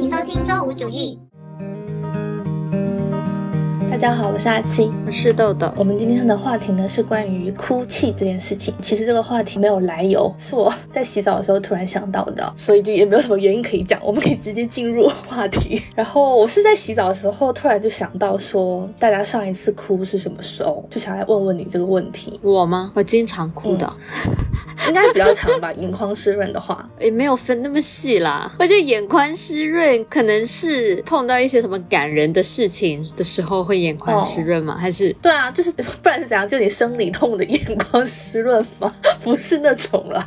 请收听周五主义。大家好，我是阿七，我是豆豆。我们今天的话题呢是关于哭泣这件事情。其实这个话题没有来由，是我在洗澡的时候突然想到的，所以就也没有什么原因可以讲。我们可以直接进入话题。然后我是在洗澡的时候突然就想到说，大家上一次哭是什么时候？就想来问问你这个问题。我吗？我经常哭的。应该比较长吧，眼眶湿润的话，也没有分那么细啦。我觉得眼眶湿润可能是碰到一些什么感人的事情的时候会眼眶湿润吗？还是对啊，就是 不然是怎样？就你生理痛的眼眶湿润吗？不是那种了，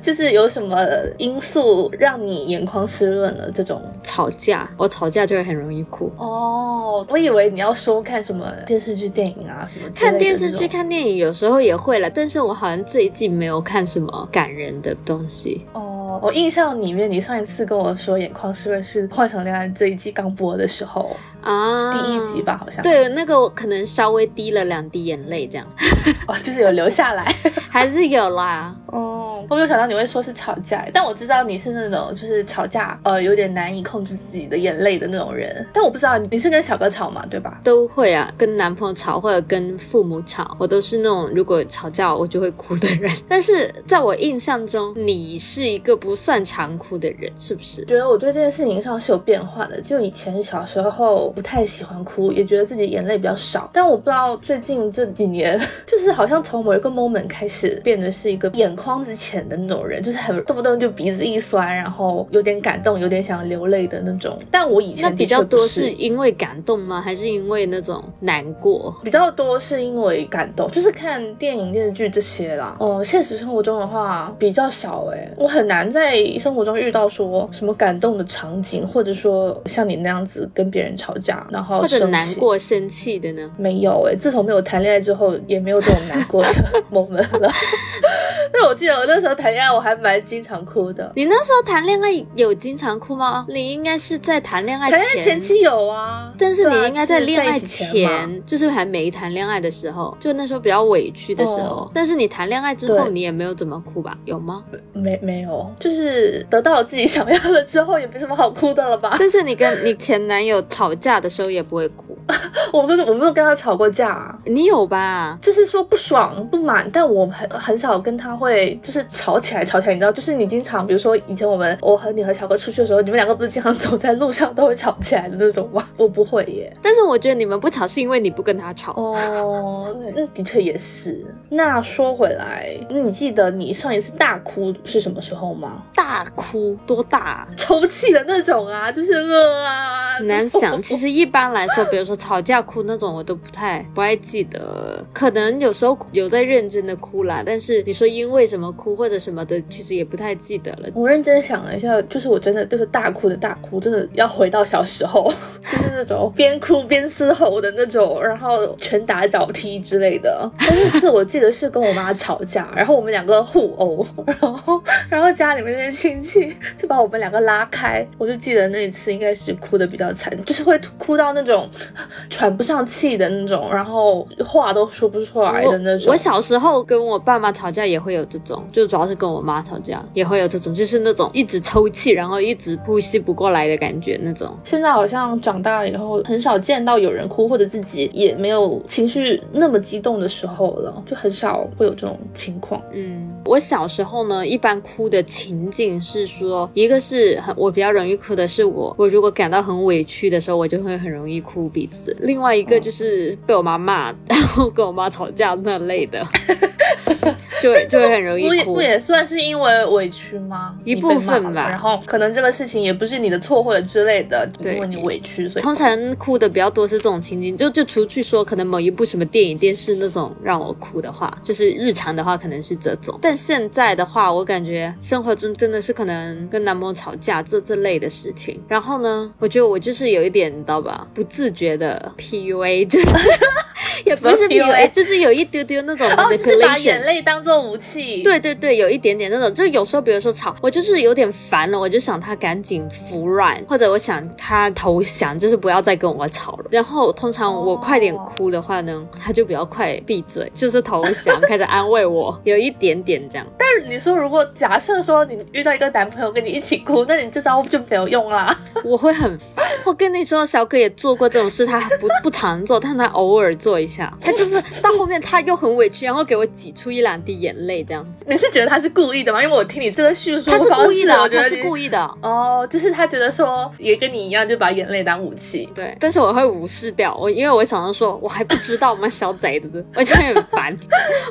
就是有什么因素让你眼眶湿润了？这种吵架，我吵架就会很容易哭。哦，我以为你要说看什么电视剧、电影啊什么。看电视剧、看电影有时候也会了，但是我好像这一季没有看。什么感人的东西哦？我印象里面，你上一次跟我说眼眶湿润是《幻想恋爱》这一季刚播的时候啊，第一集吧，好像对，那个我可能稍微滴了两滴眼泪，这样 哦，就是有流下来，还是有啦，哦。我没有想到你会说是吵架，但我知道你是那种就是吵架呃有点难以控制自己的眼泪的那种人。但我不知道你是跟小哥吵嘛，对吧？都会啊，跟男朋友吵或者跟父母吵，我都是那种如果吵架我就会哭的人。但是在我印象中，你是一个不算常哭的人，是不是？觉得我对这件事情上是有变化的。就以前小时候不太喜欢哭，也觉得自己眼泪比较少。但我不知道最近这几年，就是好像从某一个 moment 开始，变得是一个眼眶子。浅的那种人，就是很动不动就鼻子一酸，然后有点感动，有点想流泪的那种。但我以前那比较多是因为感动吗？还是因为那种难过？比较多是因为感动，就是看电影、电视剧这些啦。哦，现实生活中的话比较少哎，我很难在生活中遇到说什么感动的场景，或者说像你那样子跟别人吵架，然后或者难过、生气的呢？没有哎，自从没有谈恋爱之后，也没有这种难过的 moment 了。但我记得我那时候谈恋爱，我还蛮经常哭的。你那时候谈恋爱有经常哭吗？你应该是在谈恋爱前前期有啊，但是你应该在恋爱前，就是还没谈恋爱的时候，就那时候比较委屈的时候。但是你谈恋爱之后，你也没有怎么哭吧？有吗？没没有，就是得到了自己想要的之后，也没什么好哭的了吧？但是你跟你前男友吵架的时候也不会哭。我跟我没有跟他吵过架，你有吧？就是说不爽不满，但我很很少跟他会就是吵起来吵起来，你知道，就是你经常比如说以前我们我和你和小哥出去的时候，你们两个不是经常走在路上都会吵起来的那种吗？我不会耶。但是我觉得你们不吵是因为你不跟他吵哦，那的确也是。那说回来，你记得你上一次大哭是什么时候吗？大哭多大？抽泣的那种啊，就是呃啊，难想。其其实一般来说，比如说。吵架哭那种我都不太不爱记得，可能有时候有在认真的哭啦，但是你说因为什么哭或者什么的，其实也不太记得了。我认真想了一下，就是我真的就是大哭的大哭，真的要回到小时候，就是那种边哭边嘶吼的那种，然后拳打脚踢之类的。那次我记得是跟我妈吵架，然后我们两个互殴，然后然后家里面那些亲戚就把我们两个拉开。我就记得那一次应该是哭的比较惨，就是会哭到那种。喘不上气的那种，然后话都说不出来的那种。我小时候跟我爸妈吵架也会有这种，就主要是跟我妈吵架也会有这种，就是那种一直抽泣，然后一直呼吸不过来的感觉那种。现在好像长大了以后，很少见到有人哭，或者自己也没有情绪那么激动的时候了，就很少会有这种情况。嗯，我小时候呢，一般哭的情景是说，一个是很我比较容易哭的是我，我如果感到很委屈的时候，我就会很容易哭鼻子。另外一个就是被我妈骂，然后跟我妈吵架那类的。就就会很容易哭，不也算是因为委屈吗？一部分吧。然后可能这个事情也不是你的错或者之类的，因为你委屈，所以通常哭的比较多是这种情景。就就除去说可能某一部什么电影、电视那种让我哭的话，就是日常的话可能是这种。但现在的话，我感觉生活中真的是可能跟男朋友吵架这这类的事情。然后呢，我觉得我就是有一点，你知道吧？不自觉的 PUA，就也不是 PUA，就是有一丢丢那种哦，就是把眼泪当做武器。对对对，有一点点那种，就有时候比如说吵，我就是有点烦了，我就想他赶紧服软，或者我想他投降，就是不要再跟我吵了。然后通常我快点哭的话呢，他就比较快闭嘴，就是投降，开始安慰我，有一点点这样。但是你说，如果假设说你遇到一个男朋友跟你一起哭，那你这招就没有用啦。我会很烦。我跟你说，小可也做过这种事，他不不常做，但他偶尔做一下。他就是到后面他又很委屈，然后给我挤出一两滴眼泪这样子。你是觉得他是故意的吗？因为我听你这个叙述他是故意的他是觉得你故意的。哦，就是他觉得说也跟你一样，就把眼泪当武器。对，但是我会无视掉我，因为我想到说，我还不知道吗？小崽子，我就会很烦，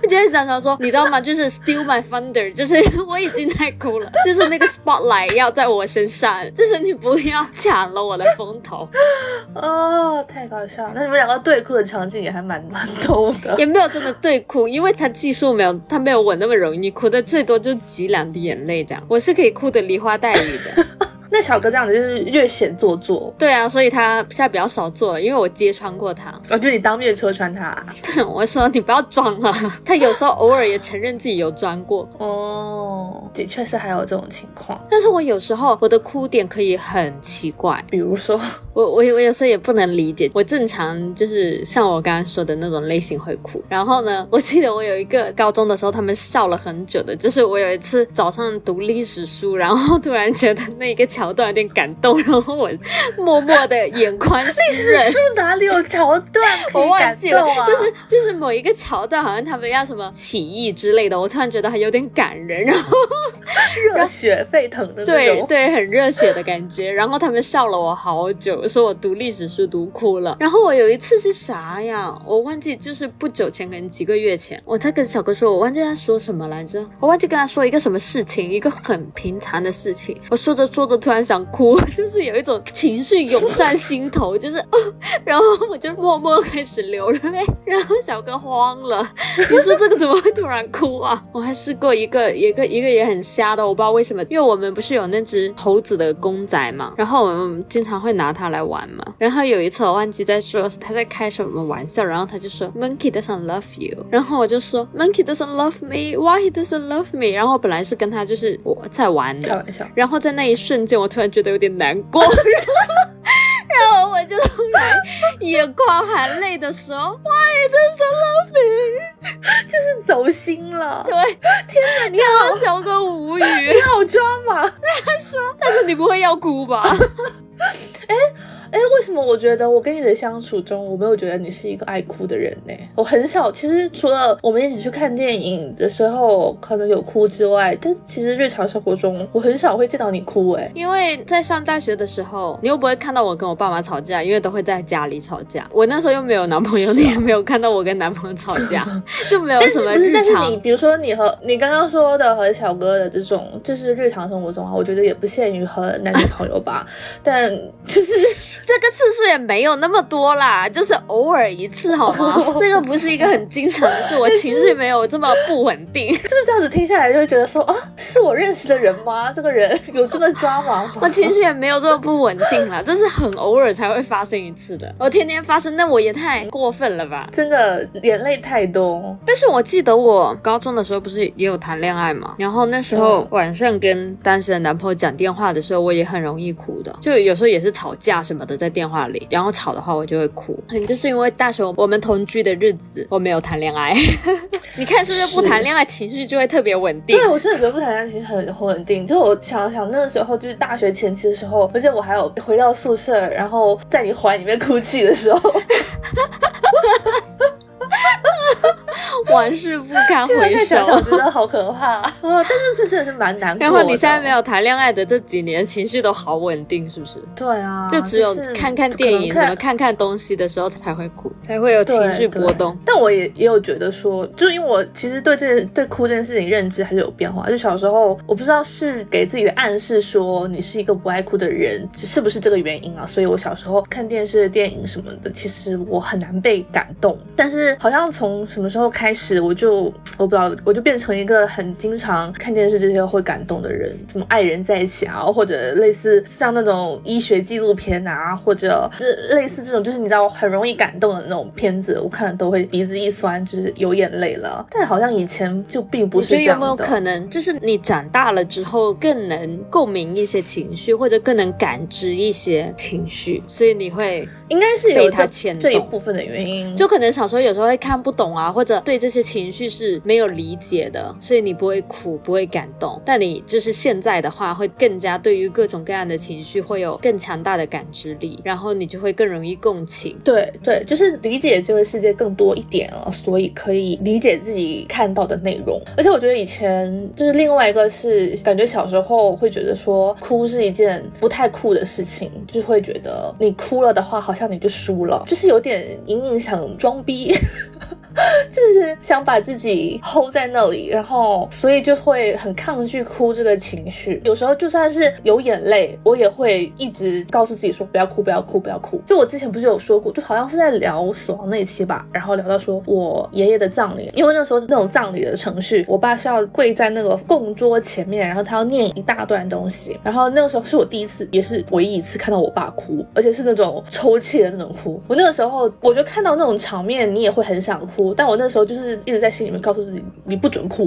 我就会想想说，你知道吗？就是 steal my thunder，就是我已经在哭了，就是那个 spotlight 要在我身上，就是你不要抢了我的风头，哦，太搞笑了！那你们两个对哭的场景也还蛮蛮多的。也没有真的对哭，因为他技术没有，他没有我那么容易你哭的，最多就挤两滴眼泪这样，我是可以哭的梨花带雨的。那小哥这样子就是略显做作，对啊，所以他现在比较少做了，因为我揭穿过他。我觉得你当面戳穿他。对，我说你不要装了，他有时候偶尔也承认自己有装过。哦，的确是还有这种情况。但是我有时候我的哭点可以很奇怪，比如说，我我我有时候也不能理解，我正常就是像我刚刚说的那种类型会哭。然后呢，我记得我有一个高中的时候，他们笑了很久的，就是我有一次早上读历史书，然后突然觉得那个桥段有点感动，然后我默默的眼眶湿润。书哪里有桥段可我以感忘记了？就是就是某一个桥段，好像他们要什么起义之类的，我突然觉得还有点感人，然后 热血沸腾的那种。对对，很热血的感觉。然后他们笑了我好久，说我读历史书读哭了。然后我有一次是啥呀？我忘记，就是不久前，可能几个月前，我在跟小哥说，我忘记他说什么来着，我忘记跟他说一个什么事情，一个很平常的事情。我说着说着突然想哭，就是有一种情绪涌上心头，就是，哦、然后我就默默开始流泪。然后小哥慌了，你说这个怎么会突然哭啊？我还试过一个一个一个也很瞎的，我不知道为什么，因为我们不是有那只猴子的公仔嘛，然后我们经常会拿它来玩嘛。然后有一次我忘记在说他在开什么玩笑，然后他就说 Monkey doesn't love you，然后我就说 Monkey doesn't love me，Why he doesn't love me？然后本来是跟他就是我在玩的，开玩笑，然后在那一瞬间，我突然觉得有点难过，然后我就突然眼眶含泪的说，Why love me？就是走心了。对，天哪，你好，小哥无语，你好装嘛？他说。但是你不会要哭吧？哎，为什么我觉得我跟你的相处中，我没有觉得你是一个爱哭的人呢？我很少，其实除了我们一起去看电影的时候可能有哭之外，但其实日常生活中我很少会见到你哭。哎，因为在上大学的时候，你又不会看到我跟我爸妈吵架，因为都会在家里吵架。我那时候又没有男朋友，你也没有看到我跟男朋友吵架，就没有什么不是，但是你。比如说你和你刚刚说的和小哥的这种，就是日常生活中啊，我觉得也不限于和男女朋友吧，但就是这个次数也没有那么多啦，就是偶尔一次好吗？这个不是一个很经常的事，我情绪没有这么不稳定。就是这样子听下来，就会觉得说啊，是我认识的人吗？这个人 有这么抓马吗？我情绪也没有这么不稳定啦，这是很偶尔才会发生一次的。我天天发生，那我也太过分了吧？真的眼泪太多。但是我记得我高中的时候不是也有谈恋爱嘛，然后那时候嗯晚上跟当时的男朋友讲电话的时候，我也很容易哭的，就有时候也是吵架什么的在电话里，然后吵的话我就会哭，可能就是因为大学我们同居的日子我没有谈恋爱，你看是不是不谈恋爱情绪就会特别稳定？对，我真的觉得不谈恋爱情绪很很稳定。就我想想那个时候，就是大学前期的时候，而且我还有回到宿舍，然后在你怀里面哭泣的时候，往事不堪现回首。觉得好可怕啊！但是这真的是蛮难过的。然后你现在没有谈恋爱的这几年，情绪都好稳定，是不是？对啊，就只有看看电影、什么看看东西的时候才会哭，才会有情绪波动。。但我也也有觉得说，就因为我其实对这对哭这件事情认知还是有变化。就小时候，我不知道是给自己的暗示说你是一个不爱哭的人，是不是这个原因啊？所以我小时候看电视、电影什么的，其实我很难被感动。但是好像从什么时候开始？始我就我不知道，我就变成一个很经常看电视这些会感动的人，什么爱人在一起啊，或者类似像那种医学纪录片啊，或者类似这种就是你知道很容易感动的那种片子，我看了都会鼻子一酸，就是有眼泪了。但好像以前就并不是这样的。有没有可能就是你长大了之后更能共鸣一些情绪，或者更能感知一些情绪，所以你会应该是有他牵这一部分的原因，就可能小时候有时候会看不懂啊，或者对这些情绪是没有理解的，所以你不会哭，不会感动。但你就是现在的话，会更加对于各种各样的情绪会有更强大的感知力，然后你就会更容易共情。对对，就是理解这个世界更多一点了，所以可以理解自己看到的内容。而且我觉得以前就是另外一个是感觉小时候会觉得说哭是一件不太酷的事情，就会觉得你哭了的话，好像你就输了，就是有点隐隐想装逼。就是想把自己 hold 在那里，然后所以就会很抗拒哭这个情绪。有时候就算是有眼泪，我也会一直告诉自己说不要哭，不要哭，不要哭。就我之前不是有说过，就好像是在聊死亡那一期吧，然后聊到说我爷爷的葬礼，因为那时候那种葬礼的程序，我爸是要跪在那个供桌前面，然后他要念一大段东西，然后那个时候是我第一次，也是唯一一次看到我爸哭，而且是那种抽泣的那种哭。我那个时候我就看到那种场面，你也会很想哭。但我那时候就是一直在心里面告诉自己，你不准哭，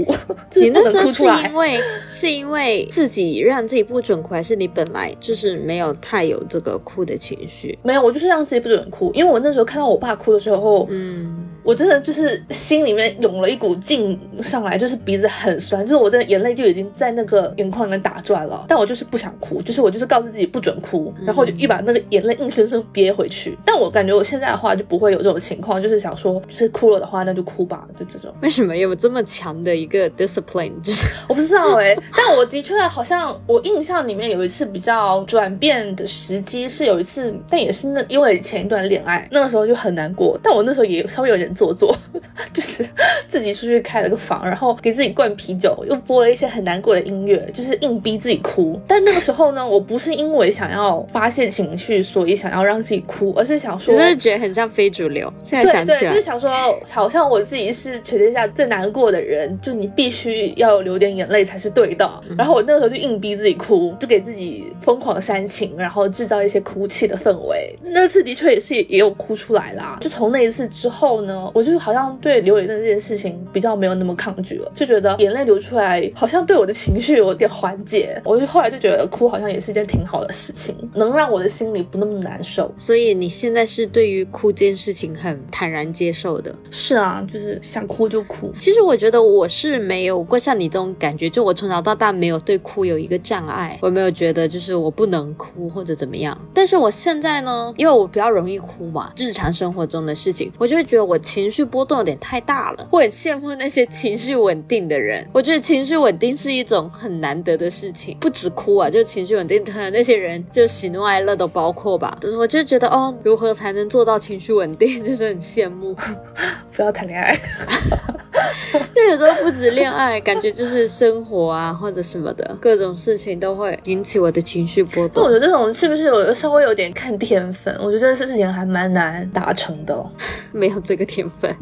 你那时候是因为是因为自己让自己不准哭，还是你本来就是没有太有这个哭的情绪？没有，我就是让自己不准哭，因为我那时候看到我爸哭的时候，嗯。我真的就是心里面涌了一股劲上来，就是鼻子很酸，就是我的眼泪就已经在那个眼眶里面打转了。但我就是不想哭，就是我就是告诉自己不准哭，然后就一把那个眼泪硬生生憋回去。但我感觉我现在的话就不会有这种情况，就是想说，就是哭了的话那就哭吧，就这种。为什么有这么强的一个 discipline？就是我不知道哎，但我的确好像我印象里面有一次比较转变的时机是有一次，但也是那因为前一段恋爱，那个时候就很难过，但我那时候也稍微有点。做作，就是自己出去开了个房，然后给自己灌啤酒，又播了一些很难过的音乐，就是硬逼自己哭。但那个时候呢，我不是因为想要发泄情绪，所以想要让自己哭，而是想说，真的觉得很像非主流。现在想起来，就是想说，好像我自己是全天下最难过的人，就你必须要流点眼泪才是对的。然后我那个时候就硬逼自己哭，就给自己疯狂煽情，然后制造一些哭泣的氛围。那次的确也是也有哭出来啦。就从那一次之后呢。我就是好像对流眼泪这件事情比较没有那么抗拒了，就觉得眼泪流出来好像对我的情绪有点缓解。我就后来就觉得哭好像也是一件挺好的事情，能让我的心里不那么难受。所以你现在是对于哭这件事情很坦然接受的？是啊，就是想哭就哭。其实我觉得我是没有过像你这种感觉，就我从小到大没有对哭有一个障碍，我没有觉得就是我不能哭或者怎么样。但是我现在呢，因为我比较容易哭嘛，日常生活中的事情，我就会觉得我情。绪波动有点太大了，我很羡慕那些情绪稳定的人。我觉得情绪稳定是一种很难得的事情，不止哭啊，就情绪稳定的那些人，就喜怒哀乐都包括吧。我就觉得哦，如何才能做到情绪稳定，就是很羡慕。不要谈恋爱。那有时候不止恋爱，感觉就是生活啊或者什么的各种事情都会引起我的情绪波动。我觉得这种是不是有稍微有点看天分？我觉得这件事情还蛮难达成的，没有这个天。分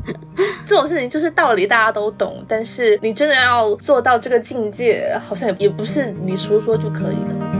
这种事情就是道理大家都懂，但是你真的要做到这个境界，好像也也不是你说说就可以的。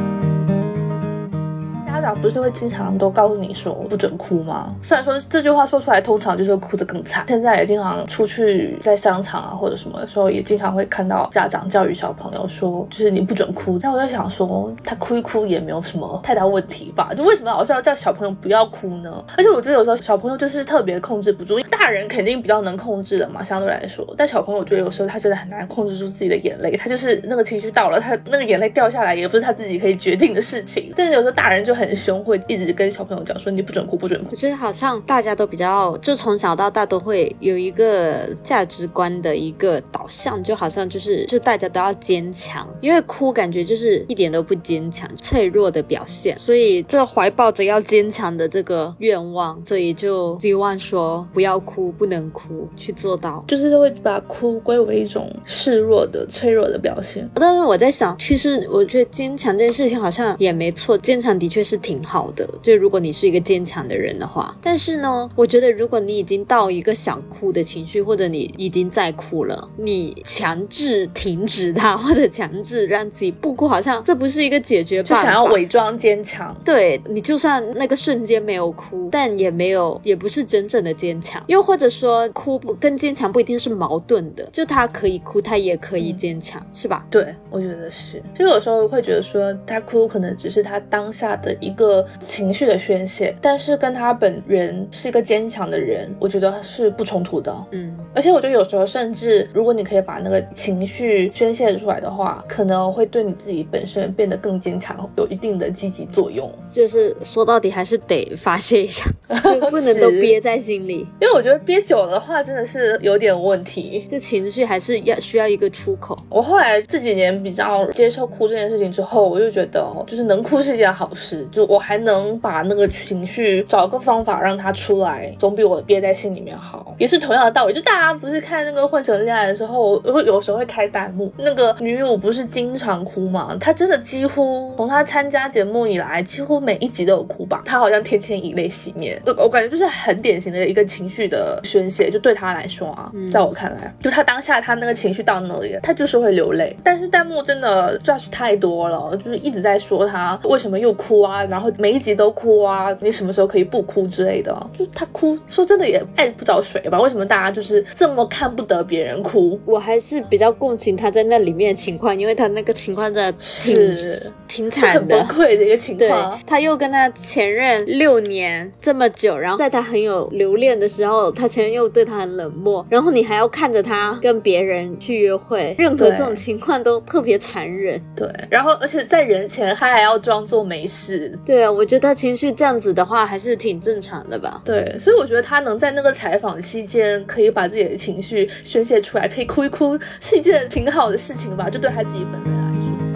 家长不是会经常都告诉你说不准哭吗？虽然说这句话说出来，通常就是哭得更惨。现在也经常出去在商场啊或者什么的时候，也经常会看到家长教育小朋友说，就是你不准哭。但我在想说，他哭一哭也没有什么太大问题吧？就为什么老是要叫小朋友不要哭呢？而且我觉得有时候小朋友就是特别控制不住，大人肯定比较能控制的嘛，相对来说。但小朋友我觉得有时候他真的很难控制住自己的眼泪，他就是那个情绪到了，他那个眼泪掉下来也不是他自己可以决定的事情。但是有时候大人就很。很凶，会一直跟小朋友讲说你不准哭，不准哭。我觉得好像大家都比较，就从小到大都会有一个价值观的一个导向，就好像就是就大家都要坚强，因为哭感觉就是一点都不坚强，脆弱的表现。所以就怀抱着要坚强的这个愿望，所以就希望说不要哭，不能哭，去做到，就是会把哭归为一种示弱的、脆弱的表现。但是我在想，其实我觉得坚强这件事情好像也没错，坚强的确是。挺好的。就如果你是一个坚强的人的话，但是呢，我觉得如果你已经到一个想哭的情绪，或者你已经在哭了，你强制停止它，或者强制让自己不哭，好像这不是一个解决办法。就想要伪装坚强。对你，就算那个瞬间没有哭，但也没有，也不是真正的坚强。又或者说，哭不跟坚强不一定是矛盾的，就他可以哭，他也可以坚强，是吧？对，我觉得是。就有时候会觉得说，他哭可能只是他当下的一个情绪的宣泄，但是跟他本人是一个坚强的人，我觉得是不冲突的。嗯，而且我觉得有时候，甚至如果你可以把那个情绪宣泄出来的话，可能会对你自己本身变得更坚强，有一定的积极作用。就是说到底还是得发泄一下，就 不能都憋在心里。因为我觉得憋久的话，真的是有点问题。就情绪还是要需要一个出口。我后来这几年比较接受哭这件事情之后，我就觉得，就是能哭是一件好事。就我还能把那个情绪找个方法让它出来，总比我憋在心里面好。也是同样的道理。就大家不是看那个《混成恋爱》的时候，会有时候会开弹幕，那个女五不是经常哭吗？她真的几乎从她参加节目以来，几乎每一集都有哭吧。她好像天天以泪洗面，我我感觉就是很典型的一个情绪的宣泄。就对她来说啊，在我看来，就她当下她那个情绪到那里，她就是会流泪。但是弹幕真的 judge 太多了，就是一直在说她为什么又哭啊，然后每一集都哭啊，你什么时候可以不哭之类的。就他哭，说真的也爱不着谁吧？为什么大家就是这么看不得别人哭？我还是比较共情他在那里面的情况，因为他那个情况真的挺是挺惨的很崩。溃的一个情对况。，他又跟他前任六年这么久，然后在他很有留恋的时候，他前任又对他很冷漠，然后你还要看着他跟别人去约会，任何这种情况都特别残忍。对，然后而且在人前他还要装作没事。对啊，我觉得他情绪这样子的话，还是挺正常的吧。对，所以我觉得他能在那个采访期间可以把自己的情绪宣泄出来，可以哭一哭，是一件挺好的事情吧，就对他自己本人来说。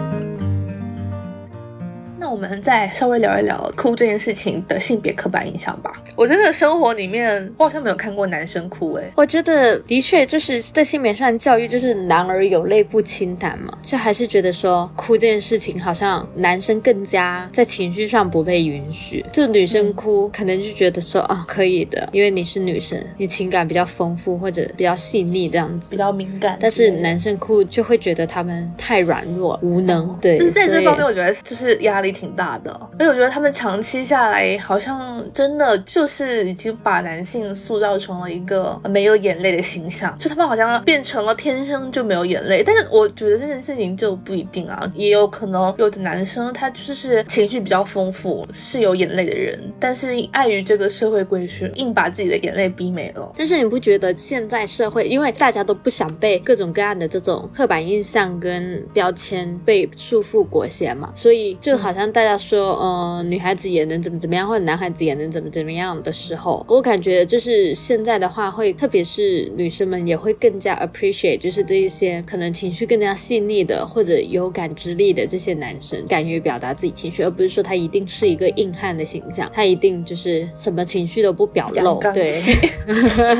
那我们再稍微聊一聊哭这件事情的性别刻板印象吧。我真的生活里面，我好像没有看过男生哭诶、我觉得的确就是在性别上的教育，就是男儿有泪不轻弹嘛，就还是觉得说哭这件事情好像男生更加在情绪上不被允许，就女生哭可能就觉得说啊可以的，因为你是女生，你情感比较丰富或者比较细腻这样子。比较敏感但是男生哭就会觉得他们太软弱无能，对，就是在这方面，我觉得就是压力挺大的，而且我觉得他们长期下来，好像真的就是已经把男性塑造成了一个没有眼泪的形象，就他们好像变成了天生就没有眼泪。但是我觉得这件事情就不一定啊，也有可能有的男生他就是情绪比较丰富，是有眼泪的人，但是碍于这个社会规训，硬把自己的眼泪逼没了。但是你不觉得现在社会，因为大家都不想被各种各样的这种刻板印象跟标签被束缚裹挟嘛，所以就好像大家说，呃，女孩子也能怎么怎么样，或者男孩子也能怎么怎么样的时候，我感觉就是现在的话会，特别是女生们也会更加 appreciate，就是这一些可能情绪更加细腻的或者有感知力的这些男生，敢于表达自己情绪，而不是说他一定是一个硬汉的形象，他一定就是什么情绪都不表露对。气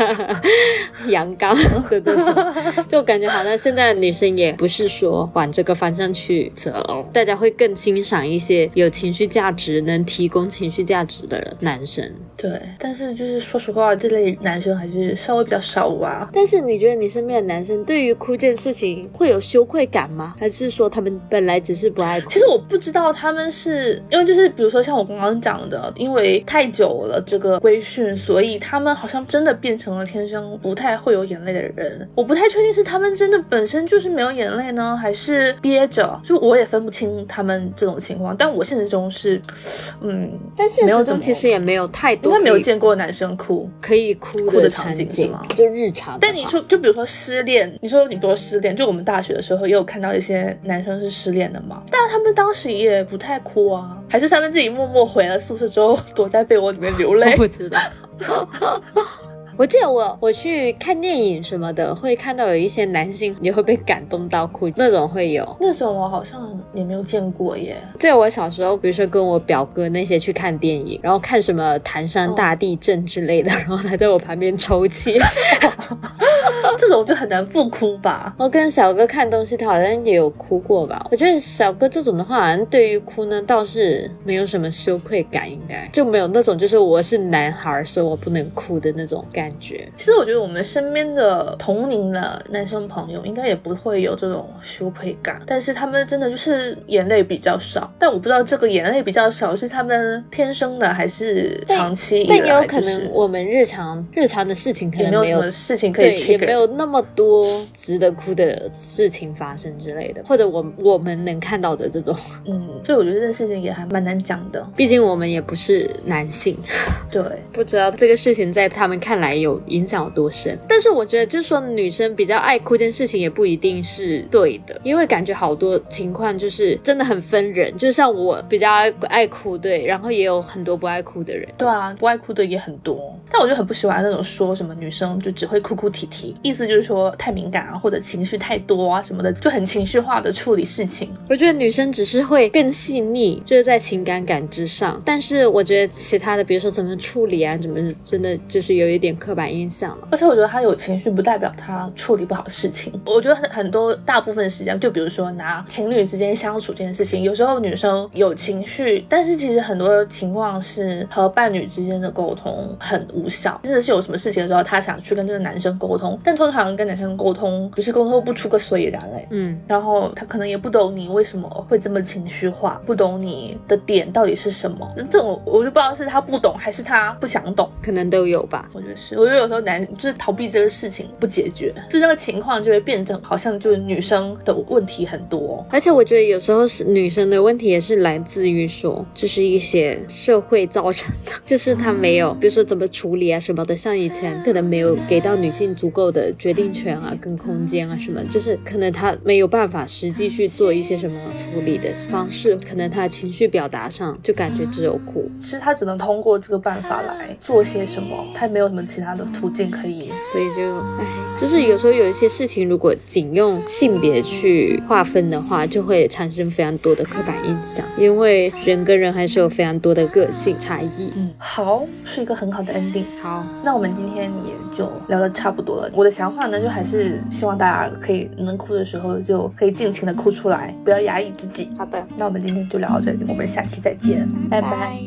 阳刚的那种，就感觉好像现在的女生也不是说往这个方向去择偶，大家会更欣赏一些有情绪价值、能提供情绪价值的男生。对，但是就是说实话，这类男生还是稍微比较少吧。但是你觉得你身边的男生对于哭这件事情会有羞愧感吗？还是说他们本来只是不爱哭？其实我不知道他们是因为就是比如说像我刚刚讲的，因为太久了这个规训，所以他们好像真的变成了天生不太会有眼泪的人。我不太确定是他们真的本身就是没有眼泪呢，还是憋着，就我也分不清他们这种情况。但我现实中是，嗯，但现实中其实也没有太多应该没有见过男生哭。可以哭哭的的场景景吗，就日常。但你说，就比如说失恋，你说你比如说失恋，就我们大学的时候也有看到一些男生是失恋的嘛，但是他们当时也不太哭啊，还是他们自己默默回了宿舍之后 躲在被窝里面流泪我。不知道。我记得我我去看电影什么的，会看到有一些男性也会被感动到哭，那种会有。那种我好像也没有见过耶。在我小时候，比如说跟我表哥那些去看电影，然后看什么唐山大地震之类的，然后他在我旁边抽泣。这种就很难不哭吧。我跟小哥看东西，他好像也有哭过吧？我觉得小哥这种的话，好像对于哭呢倒是没有什么羞愧感，应该就没有那种就是我是男孩，所以我不能哭的那种感觉。其实我觉得我们身边的同龄的男生朋友应该也不会有这种羞愧感，但是他们真的就是眼泪比较少。但我不知道这个眼泪比较少是他们天生的还是长期以来，但也有可能我们日常日常的事情可能没有什么事情可以也没有那么多值得哭的事情发生之类的，或者我我们能看到的这种，嗯，所以我觉得这件事情也还蛮难讲的，毕竟我们也不是男性，对，不知道这个事情在他们看来有影响有多深。但是我觉得，就是说女生比较爱哭这件事情也不一定是对的，因为感觉好多情况就是真的很分人，就像我比较爱哭，对，然后也有很多不爱哭的人，对啊，不爱哭的也很多。但我就很不喜欢那种说什么女生就只会哭哭啼啼，意思就是说太敏感啊，或者情绪太多啊什么的，就很情绪化的处理事情。我觉得女生只是会更细腻，就是在情感感知上，但是我觉得其他的，比如说怎么处理啊，怎么真的就是有一点刻板印象了。而且我觉得他有情绪不代表他处理不好事情。我觉得很很多大部分时间，就比如说拿情侣之间相处这件事情，有时候女生有情绪，但是其实很多情况是和伴侣之间的沟通很无效，真的是有什么事情的时候，她想去跟这个男生沟通，但通常跟男生沟通就是沟通不出个所以然来，嗯，然后他可能也不懂你为什么会这么情绪化，不懂你的点到底是什么，这种我就不知道是他不懂还是他不想懂，可能都有吧。我觉得是，我觉得有时候男就是逃避这个事情不解决，就这个情况就会变成好像就是女生的问题很多，而且我觉得有时候是女生的问题也是来自于说，就是一些社会造成的，就是他没有，比如说怎么处理啊什么的，像以前可能没有给到女性足够的决定权啊跟空间啊什么，就是可能他没有办法实际去做一些什么处理的方式，可能他情绪表达上就感觉只有哭，其实他只能通过这个办法来做些什么，他也没有什么其他的途径可以，所以就唉，就是有时候有一些事情，如果仅用性别去划分的话，就会产生非常多的刻板印象，因为人跟人还是有非常多的个性差异。嗯，好，是一个很好的 ending。好，那我们今天也就聊得差不多了。我的想法呢，就还是希望大家可以能哭的时候就可以尽情的哭出来，不要压抑自己。好的，那我们今天就聊到这里，我们下期再见，拜拜。